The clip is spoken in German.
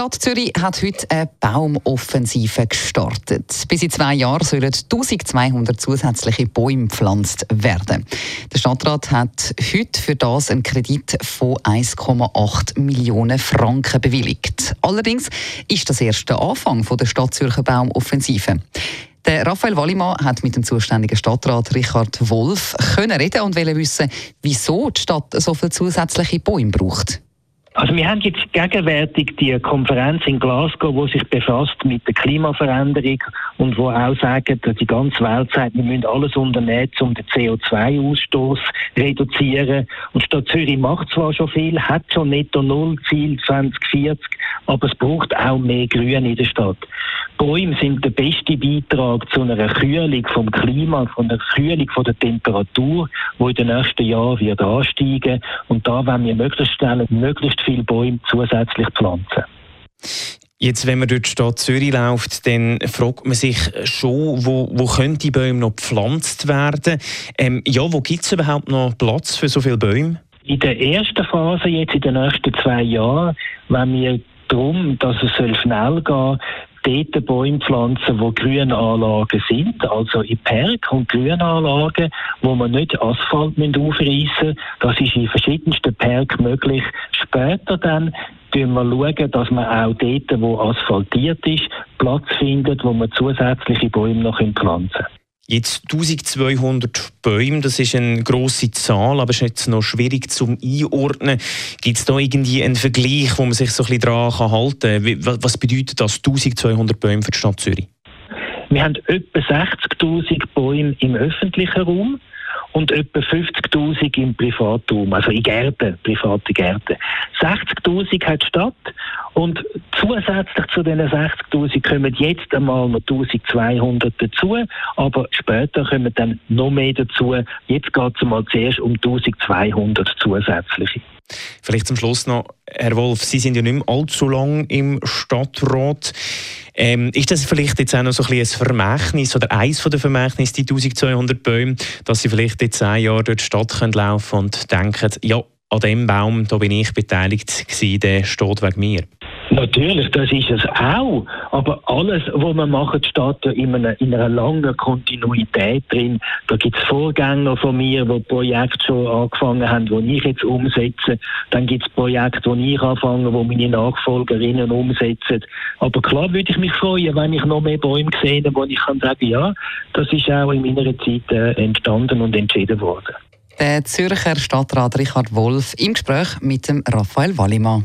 Stadt Zürich hat heute eine Baumoffensive gestartet. Bis in zwei Jahren sollen 1200 zusätzliche Bäume gepflanzt werden. Der Stadtrat hat heute für das einen Kredit von 1,8 Millionen Franken bewilligt. Allerdings ist das erst der Anfang der Stadt Zürcher Baumoffensive. Der Raphael Wallimann hat mit dem zuständigen Stadtrat Richard Wolf können reden und wollen wissen, wieso die Stadt so viele zusätzliche Bäume braucht. Also wir haben jetzt gegenwärtig die Konferenz in Glasgow, wo sich befasst mit der Klimaveränderung und wo auch sagt, dass die ganze Welt sagt, wir müssen alles unternehmen, um den CO2-Ausstoß reduzieren. Und Stadt Zürich macht zwar schon viel, hat schon netto Null Ziel 2040, aber es braucht auch mehr Grün in der Stadt. Bäume sind der beste Beitrag zu einer Kühlung vom Klima, von einer Kühlung von der Temperatur, wo in den nächsten Jahren wird ansteigen. Und da wollen wir möglichst schnell möglichst viele Bäume zusätzlich pflanzen. Jetzt, wenn man durch die Stadt Zürich läuft, dann fragt man sich schon, wo, wo können die Bäume noch gepflanzt werden? Ähm, ja, wo gibt es überhaupt noch Platz für so viele Bäume? In der ersten Phase, jetzt in den nächsten zwei Jahren, wenn wir darum, dass es schnell gehen soll, dort Bäume pflanzen, wo Grünanlagen sind, also in Park und Grünanlagen, wo man nicht Asphalt aufreißen müssen. Das ist in verschiedensten Parks möglich. Später dann schauen wir schauen, dass man auch dort, wo asphaltiert ist, Platz findet, wo man zusätzliche Bäume noch pflanzen kann. Jetzt 1200 Bäume, das ist eine grosse Zahl, aber es ist jetzt noch schwierig zum Einordnen. Gibt es da irgendwie einen Vergleich, wo man sich so ein bisschen daran halten kann? Was bedeutet das 1200 Bäume für die Stadt Zürich? Wir haben etwa 60.000 Bäume im öffentlichen Raum und etwa 50.000 im Privatraum, also in Gärten, private Gärten. 60.000 hat die Stadt und zusätzlich zu diesen 60.000 kommen jetzt einmal noch 1.200 dazu, aber später kommen dann noch mehr dazu. Jetzt geht es mal zuerst um 1.200 zusätzliche. Vielleicht zum Schluss noch, Herr Wolf, Sie sind ja nicht mehr allzu lang im Stadtrat. Ähm, ist das vielleicht jetzt auch noch so ein, ein Vermächtnis oder eins von den Vermächtnissen, die 1200 Bäume, dass Sie vielleicht in zehn Jahren durch die Stadt können laufen und denken, ja, an dem Baum, da bin ich beteiligt gewesen, der steht wegen mir? Natürlich, das ist es auch. Aber alles, was man macht, steht ja in einer, in einer langen Kontinuität drin. Da gibt es Vorgänger von mir, die Projekte schon angefangen haben, die ich jetzt umsetze. Dann gibt es Projekte, die ich anfange, die meine Nachfolgerinnen umsetzen. Aber klar würde ich mich freuen, wenn ich noch mehr Bäume sehe, wo ich kann sagen, ja, das ist auch in meiner Zeit äh, entstanden und entschieden worden. Der Zürcher Stadtrat Richard Wolf im Gespräch mit dem Raphael Wallimann.